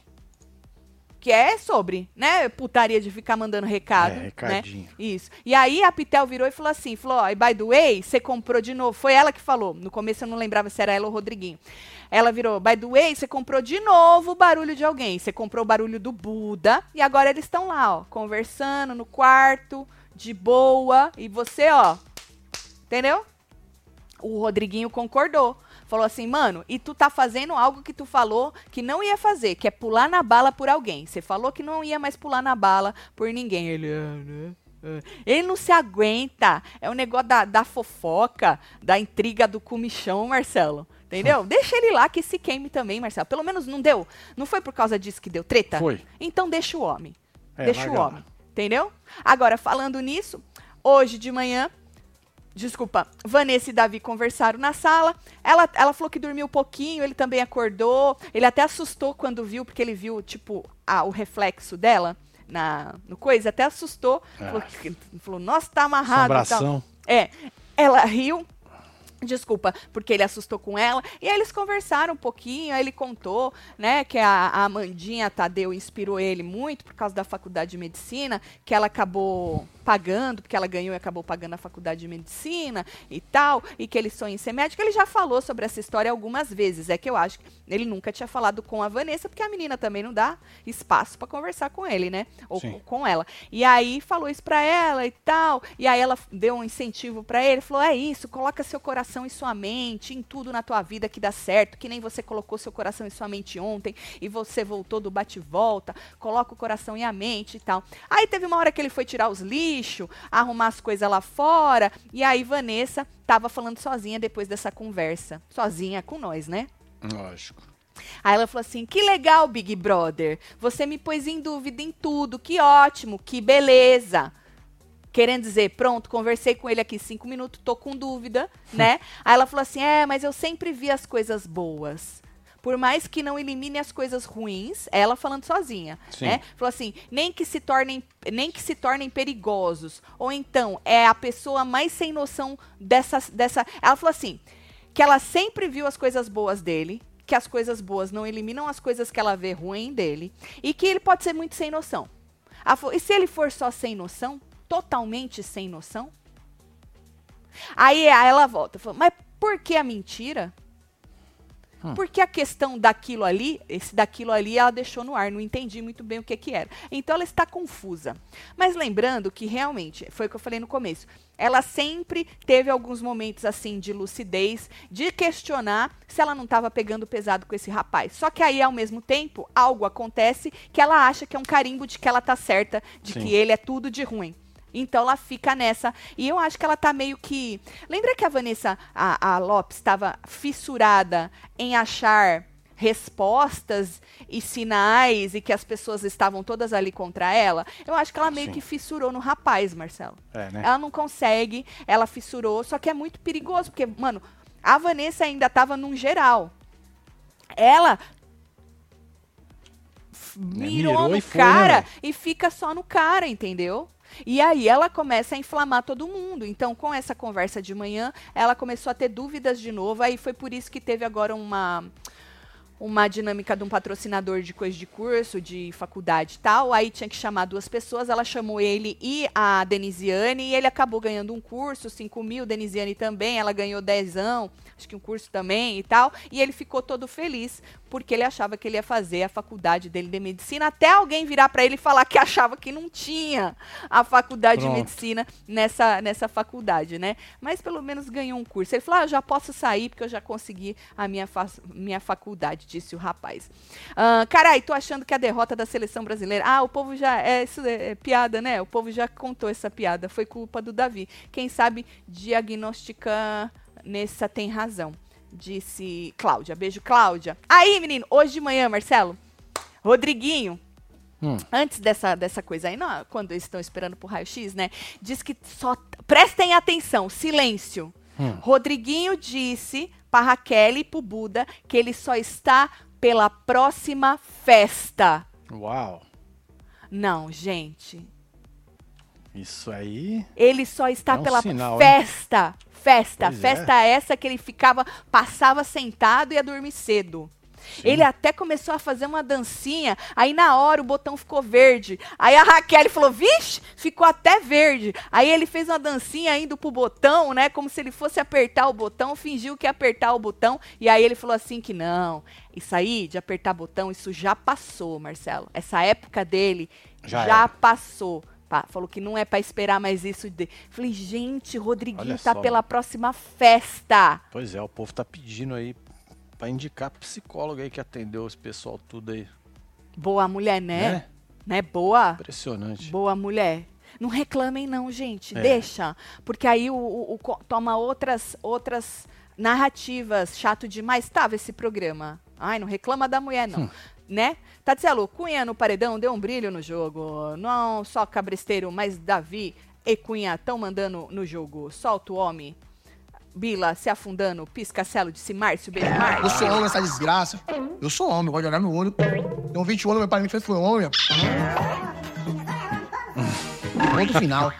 Que é sobre, né? Putaria de ficar mandando recado. É, né? recadinho. Isso. E aí a Pitel virou e falou assim: falou, ó, e by the way, você comprou de novo. Foi ela que falou. No começo eu não lembrava se era ela ou o Rodriguinho. Ela virou, by the way, você comprou de novo o barulho de alguém. Você comprou o barulho do Buda. E agora eles estão lá, ó, conversando no quarto, de boa. E você, ó. Entendeu? O Rodriguinho concordou. Falou assim, mano, e tu tá fazendo algo que tu falou que não ia fazer, que é pular na bala por alguém. Você falou que não ia mais pular na bala por ninguém. Ele, ah, né? Ah. Ele não se aguenta. É o negócio da, da fofoca, da intriga do comichão, Marcelo. Entendeu? Deixa ele lá que se queime também, Marcelo. Pelo menos não deu. Não foi por causa disso que deu treta? Foi. Então deixa o homem. É, deixa o homem. Entendeu? Agora, falando nisso, hoje de manhã, Desculpa, Vanessa e Davi conversaram na sala. Ela, ela falou que dormiu um pouquinho, ele também acordou. Ele até assustou quando viu, porque ele viu, tipo, a- o reflexo dela na, no coisa. Até assustou. Ah. Falou, falou, nossa, tá amarrado. Assombração. É, ela riu. Desculpa, porque ele assustou com ela. E aí eles conversaram um pouquinho, aí ele contou, né, que a, a Amandinha Tadeu inspirou ele muito por causa da faculdade de medicina, que ela acabou pagando, porque ela ganhou e acabou pagando a faculdade de medicina e tal, e que ele sonha em ser médico. Ele já falou sobre essa história algumas vezes. É que eu acho que ele nunca tinha falado com a Vanessa, porque a menina também não dá espaço para conversar com ele, né? Ou Sim. com ela. E aí falou isso pra ela e tal. E aí ela deu um incentivo pra ele, falou: "É isso, coloca seu coração e sua mente em tudo na tua vida que dá certo, que nem você colocou seu coração e sua mente ontem e você voltou do bate e volta, coloca o coração e a mente e tal". Aí teve uma hora que ele foi tirar os lixos, arrumar as coisas lá fora, e aí Vanessa tava falando sozinha depois dessa conversa, sozinha com nós, né? Lógico. Aí ela falou assim: que legal, Big Brother. Você me pôs em dúvida em tudo. Que ótimo, que beleza. Querendo dizer, pronto, conversei com ele aqui cinco minutos, tô com dúvida, né? Aí ela falou assim: é, mas eu sempre vi as coisas boas. Por mais que não elimine as coisas ruins, ela falando sozinha, Sim. né? Falou assim, nem que se tornem, nem que se tornem perigosos. Ou então, é a pessoa mais sem noção dessa, dessa. Ela falou assim, que ela sempre viu as coisas boas dele, que as coisas boas não eliminam as coisas que ela vê ruim dele, e que ele pode ser muito sem noção. Falou, e se ele for só sem noção, totalmente sem noção? Aí, aí ela volta, falou, mas por que a mentira? Porque a questão daquilo ali, esse daquilo ali, ela deixou no ar, não entendi muito bem o que que era. Então ela está confusa. Mas lembrando que realmente, foi o que eu falei no começo, ela sempre teve alguns momentos assim de lucidez, de questionar se ela não estava pegando pesado com esse rapaz. Só que aí, ao mesmo tempo, algo acontece que ela acha que é um carimbo de que ela tá certa, de Sim. que ele é tudo de ruim. Então ela fica nessa. E eu acho que ela tá meio que. Lembra que a Vanessa, a, a Lopes, estava fissurada em achar respostas e sinais e que as pessoas estavam todas ali contra ela? Eu acho que ela meio Sim. que fissurou no rapaz, Marcelo. É, né? Ela não consegue, ela fissurou, só que é muito perigoso, porque, mano, a Vanessa ainda tava num geral. Ela mirou, mirou no foi, né, cara velho? e fica só no cara, entendeu? E aí ela começa a inflamar todo mundo. Então, com essa conversa de manhã, ela começou a ter dúvidas de novo. Aí foi por isso que teve agora uma uma dinâmica de um patrocinador de coisa de curso, de faculdade e tal. Aí tinha que chamar duas pessoas. Ela chamou ele e a Denisiane. E ele acabou ganhando um curso, 5 mil. Denisiane também. Ela ganhou dezão, acho que um curso também e tal. E ele ficou todo feliz porque ele achava que ele ia fazer a faculdade dele de medicina. Até alguém virar para ele e falar que achava que não tinha a faculdade Pronto. de medicina nessa, nessa faculdade, né? Mas pelo menos ganhou um curso. Ele falou: ah, eu já posso sair porque eu já consegui a minha, fa minha faculdade, disse o rapaz. Ah, carai, tô achando que a derrota da seleção brasileira. Ah, o povo já. É, isso é, é piada, né? O povo já contou essa piada. Foi culpa do Davi. Quem sabe diagnosticar nessa tem razão. Disse Cláudia. Beijo, Cláudia. Aí, menino, hoje de manhã, Marcelo, Rodriguinho, Hum. antes dessa, dessa coisa aí, não, quando eles estão esperando pro raio-x, né? Diz que só. Prestem atenção, silêncio. Hum. Rodriguinho disse pra Raquel e pro Buda que ele só está pela próxima festa. Uau. Não, gente. Isso aí. Ele só está É um pela sinal, hein? Festa. Festa. Pois é. festa essa que ele ficava, passava sentado e ia dormir cedo. Ele até começou a fazer uma dancinha, aí na hora o botão ficou verde. Aí a Raquel falou, vixe, ficou até verde. Aí ele fez uma dancinha indo pro botão, né, como se ele fosse apertar o botão, fingiu que ia apertar o botão, e aí ele falou assim que não, isso aí de apertar botão, isso já passou, Marcelo. Essa época dele Já já, passou. Pá, falou que não é pra esperar mais isso. De... Falei, gente, Rodriguinho tá só, pela próxima festa. Pois é, o povo tá pedindo aí pra indicar psicólogo aí que atendeu esse pessoal tudo aí. Boa mulher, né? Né? Né? Boa. Impressionante. Boa mulher. Não reclamem não, gente. É. Deixa. Porque aí o, o- o toma outras outras narrativas. Chato demais. Tava esse programa. Ai, não reclama da mulher, não. Hum. Né? Tatielo, Cunha no paredão deu um brilho no jogo. Não só cabresteiro, mas Davi e Cunha estão mandando no jogo. Solta o homem. Bila se afundando. Piscacelo disse Márcio. Beijo, Eu Márcio. sou homem, essa desgraça. Eu sou homem, eu gosto de olhar no olho. Tenho 20 anos, meu pai me fez foi homem. Ponto final.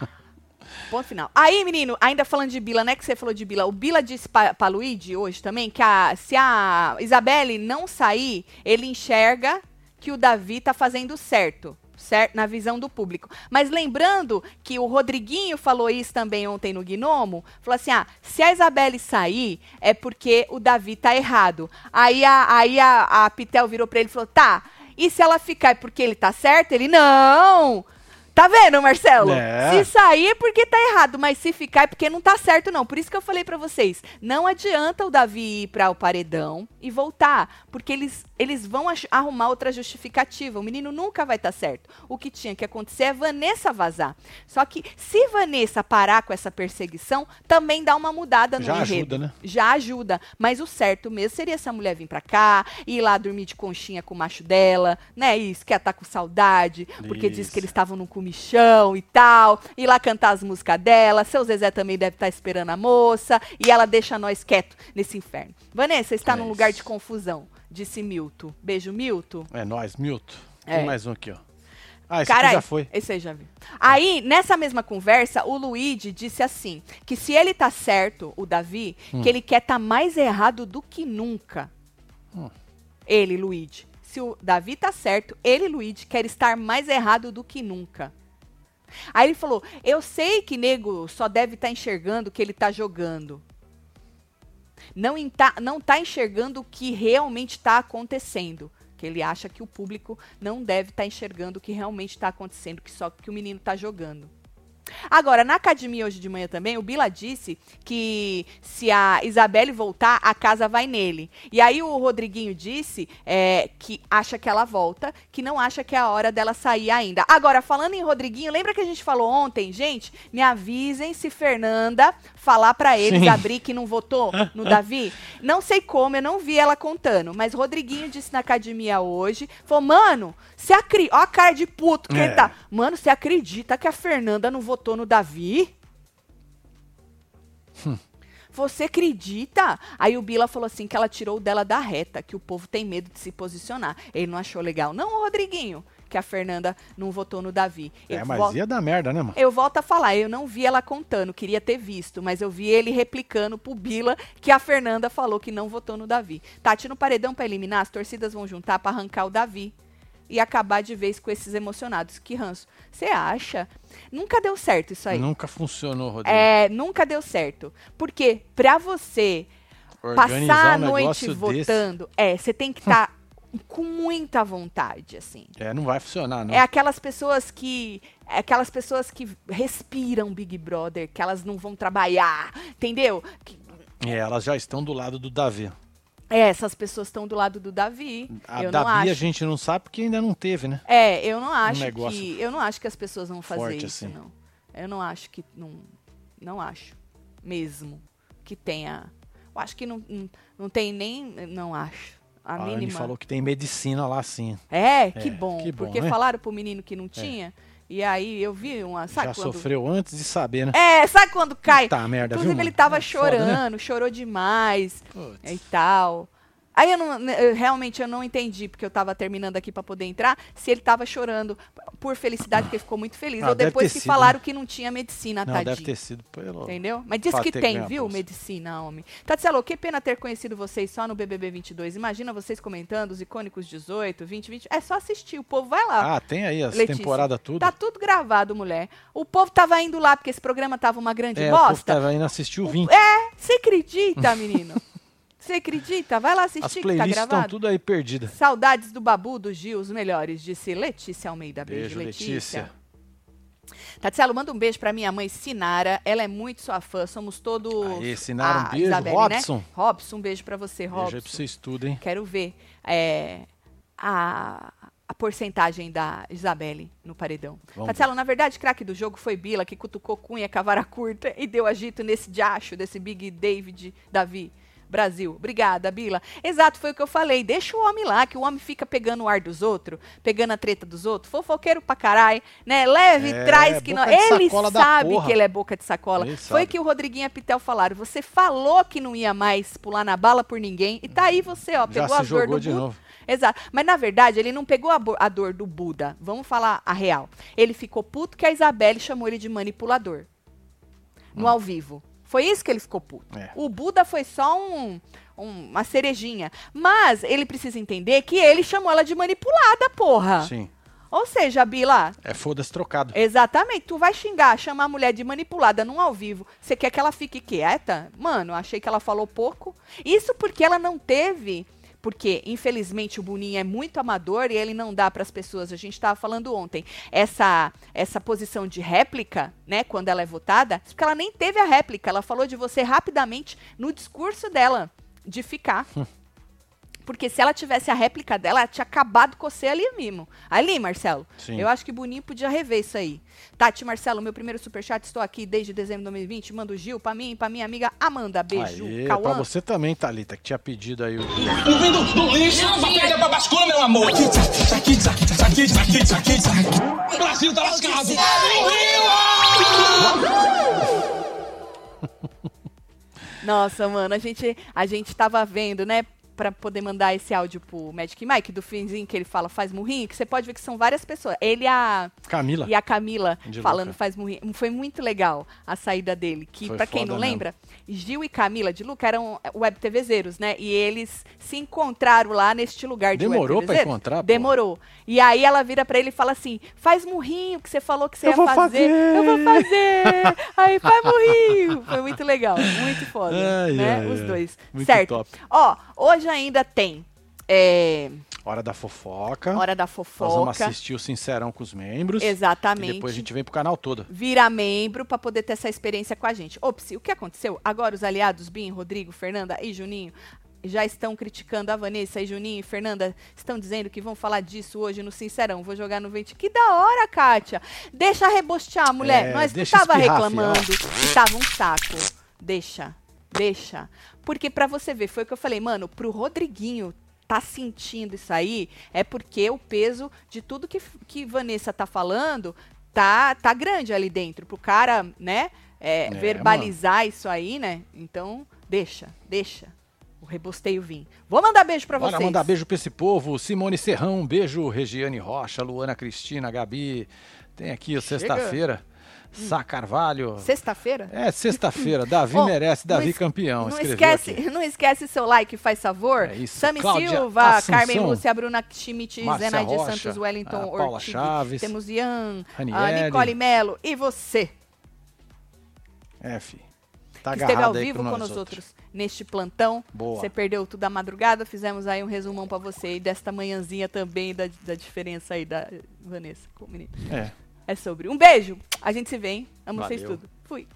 Ponto final. Aí, menino, ainda falando de Bila, né? Que você falou de Bila. O Bila disse pra, pra Luigi hoje também que a, se a Isabelle não sair, ele enxerga que o Davi tá fazendo certo. Certo, na visão do público. Mas lembrando que o Rodriguinho falou isso também ontem no Gnomo, falou assim: ah, se a Isabelle sair, é porque o Davi tá errado. Aí a, aí a, a Pitel virou pra ele e falou: tá, e se ela ficar é porque ele tá certo? Ele, não! Tá vendo, Marcelo? É. Se sair é porque tá errado, mas se ficar é porque não tá certo, não. Por isso que eu falei pra vocês: não adianta o Davi ir para o paredão e voltar, porque eles, eles vão arrumar outra justificativa. O menino nunca vai estar certo. O que tinha que acontecer é Vanessa vazar. Só que se Vanessa parar com essa perseguição, também dá uma mudada no Já enredo. ajuda, né? Já ajuda. Mas o certo mesmo seria essa mulher vir pra cá, ir lá dormir de conchinha com o macho dela, né? Isso, que ela tá com saudade, porque diz Isso. que eles estavam num comichão e tal, ir lá cantar as músicas dela. Seu Zezé também deve estar esperando a moça, e ela deixa nós quieto nesse inferno. Vanessa, está É num lugar de confusão, disse Milton. Beijo, Milton. É nóis, Milton. É. Tem mais um aqui, ó. Ah, esse Carai, já foi. esse aí já viu. Aí, nessa mesma conversa, o Luigi disse assim: que se ele tá certo, o Davi, Hum. que ele quer tá mais errado do que nunca. Hum. Ele, Luigi. Se o Davi tá certo, ele, Luigi, quer estar mais errado do que nunca. Aí ele falou: Eu sei que nego só deve estar enxergando o que ele tá jogando. Não, tá, não tá enxergando o que realmente está acontecendo. Que ele acha que o público não deve estar enxergando o que realmente está acontecendo, que só que o menino está jogando. Agora, na academia hoje de manhã também, o Bila disse que se a Isabelle voltar, a casa vai nele. E aí o Rodriguinho disse é, que acha que ela volta, que não acha que é a hora dela sair ainda. Agora, falando em Rodriguinho, lembra que a gente falou ontem, gente? Me avisem se Fernanda falar pra eles Sim. abrir que não votou no Davi. Não sei como, eu não vi ela contando, mas Rodriguinho disse na academia hoje, falou, mano, você acredita, ó a cara de puto que É. ele tá. Mano, você acredita que a Fernanda não votou no Davi? Você acredita? Aí o Bila falou assim que ela tirou o dela da reta, que o povo tem medo de se posicionar. Ele não achou legal. Não, Rodriguinho, que a Fernanda não votou no Davi. É, Eu mas vol- ia dar merda, né, mano? eu volto a falar, eu não vi ela contando, queria ter visto, mas eu vi ele replicando pro Bila que a Fernanda falou que não votou no Davi. Tati no paredão pra eliminar, as torcidas vão juntar pra arrancar o Davi e acabar de vez com esses emocionados. Que ranço. Você acha? Nunca deu certo isso aí. Nunca funcionou, Rodrigo. É, nunca deu certo. Porque pra você Organizar passar a um noite negócio votando, é, você tem que estar com muita vontade, assim. desse. É, não vai funcionar, não. É aquelas pessoas que. É aquelas pessoas que respiram Big Brother, que elas não vão trabalhar, entendeu? Que- É, elas já estão do lado do Davi. É, essas pessoas estão do lado do Davi. A eu não Davi acho. a gente não sabe porque ainda não teve, né? É, eu não acho negócio que. Eu não acho que as pessoas vão fazer isso, assim. não. Eu não acho que. Não, não acho. Mesmo. Que tenha. Eu acho que não, não, não tem nem. Não acho. A, A Anne mínima. falou que tem medicina lá sim. É, que É, bom. que bom, porque né? falaram pro menino que não tinha. E aí eu vi uma. Sabe já quando. sofreu antes de saber, né? É, sabe quando cai? Tá merda, Inclusive, viu, ele tava É foda, né? chorando, chorou demais Putz. e tal. Aí eu não, né, eu realmente eu não entendi, porque eu tava terminando aqui pra poder entrar, se ele tava chorando por felicidade, porque ele ficou muito feliz. Ah, ou depois que sido, falaram né? que não tinha medicina, Não, tadinho. deve ter sido pelo... Entendeu? Mas diz que tem, viu? bolsa. Medicina, homem. Tatielo, que pena ter conhecido vocês só no BBB 22. Imagina vocês comentando os icônicos 18, 20, 20. É só assistir, o povo vai lá. Ah, tem aí as Letícia. temporadas tudo. Tá tudo gravado, mulher. O povo tava indo lá porque esse programa tava uma grande é, o povo bosta. tava indo assistir o 20. É, você acredita, menino? Você acredita? Vai lá assistir As que tá playlists estão gravado. tudo aí perdidas. Saudades do Babu, do Gil, os melhores, disse Letícia Almeida. Beijo, Beijo, Letícia. Letícia. Tatielo, manda um beijo pra minha mãe, Sinara. Ela é muito sua fã. Somos todos. Aí, Sinara, um a beijo. Isabelle, Robson. Né? Robson, um beijo pra você, Beijo aí Robson. pra vocês tudo, hein? Quero ver é, a, a porcentagem da Isabelle no paredão. Vamos Tatielo, na verdade, craque do jogo foi Bila, que cutucou Cunha, cavara curta e deu agito nesse diacho desse Big David Davi. Brasil. Obrigada, Bila. Exato, foi o que eu falei. Deixa o homem lá, que o homem fica pegando o ar dos outros, pegando a treta dos outros, fofoqueiro pra caralho, né? Leve, É, traz que não. Ele sabe que ele é boca de sacola. Ele Foi sabe. que o Rodriguinho e a Pitel falaram. Você falou que não ia mais pular na bala por ninguém. E tá aí você, ó, Já pegou a dor do de Buda. Exato. Mas na verdade, ele não pegou a, a dor do Buda. Vamos falar a real. Ele ficou puto que a Isabelle chamou ele de manipulador. no ao vivo. Foi isso que ele ficou puto. É. O Buda foi só um, um- uma cerejinha. Mas ele precisa entender que ele chamou ela de manipulada, porra. Sim. Ou seja, Bila, É foda-se trocado. Exatamente. Tu vai xingar, chamar a mulher de manipulada num ao vivo. Você quer que ela fique quieta? Mano, achei que ela falou pouco. Isso porque ela não teve. Porque, infelizmente, o Boninho é muito amador e ele não dá para as pessoas. A gente estava falando ontem. Essa, essa posição de réplica, né, quando ela é votada, porque ela nem teve a réplica. Ela falou de você rapidamente no discurso dela, de ficar. Porque se ela tivesse a réplica dela, ela tinha acabado com você ali mesmo. Ali, Marcelo. Sim. Eu acho que Boninho podia rever isso aí. Tati Marcelo, meu primeiro superchat, estou aqui desde dezembro de 2020. Manda o Gil pra mim e pra minha amiga Amanda. Beijo. Aê, pra você também, Thalita, que tinha pedido aí o. Não vem do, do lixo pra perder pra bascula, meu amor. O Brasil tá lascado. Nossa, mano, a gente, a gente tava vendo, né? Pra poder mandar esse áudio pro Magic Mike, do finzinho que ele fala faz murrinho, que você pode ver que são várias pessoas. Ele e a, Camila. e a Camila De falando Luca. faz murrinho. Foi muito legal a saída dele. Que, pra quem não mesmo. lembra, Gil e Camila de Luca eram web TVzeiros, né? E eles se encontraram lá neste lugar de Demorou TVzeiros. encontrar, pô? Demorou. E aí ela vira pra ele e fala assim: faz murrinho que você falou que você Eu ia vou fazer. fazer. Eu vou fazer. aí faz murrinho. Foi muito legal, muito foda. Ai, né? ai, Os dois. Muito certo. top. Ó, hoje ainda tem. é, Hora da fofoca. Hora da Nós vamos fofoca. assistir o Sincerão com os membros. Exatamente. E depois a gente vem pro canal todo. Virar membro para poder ter essa experiência com a gente. Ops, o que aconteceu? Agora os aliados Bim, Rodrigo, Fernanda e Juninho já estão criticando a Vanessa e Juninho e Fernanda estão dizendo que vão falar disso hoje no Sincerão. Vou jogar no vente. Que da hora, Kátia. Deixa rebostear, mulher. É, Nós deixa tava reclamando e tava um saco. Deixa, deixa. Porque pra você ver, foi o que eu falei, mano, pro Rodriguinho tá sentindo isso aí, é porque o peso de tudo que, que Vanessa tá falando tá, tá grande ali dentro. Pro cara, né, é, É, verbalizar isso aí, né? Então, deixa, deixa. O rebosteio vir. Vou mandar beijo pra Bora vocês. mandar beijo pra esse povo. Simone Serrão, um beijo. Regiane Rocha, Luana Cristina, Gabi. Tem aqui sexta-feira. Sá Carvalho. Sexta-feira? É, sexta-feira. Davi Ó, merece, não Davi es- campeão. Não esquece, aqui. não esquece seu like, faz favor. É isso. Sami Cláudia Silva, Assunção. Carmen Lúcia, Bruna Schmidt, Zenaide Santos, Wellington Paula. Chaves, Temos Ian, a Ranieri. Nicole Melo e você, F. Tá que esteve ao vivo com nós nós outros neste plantão. Boa. Você perdeu tudo a madrugada, fizemos aí um resumão pra você e desta manhãzinha também da, da diferença aí da Vanessa com o menino. É é sobre. Um beijo, a gente se vê, hein? Amo Valeu. vocês tudo. Fui.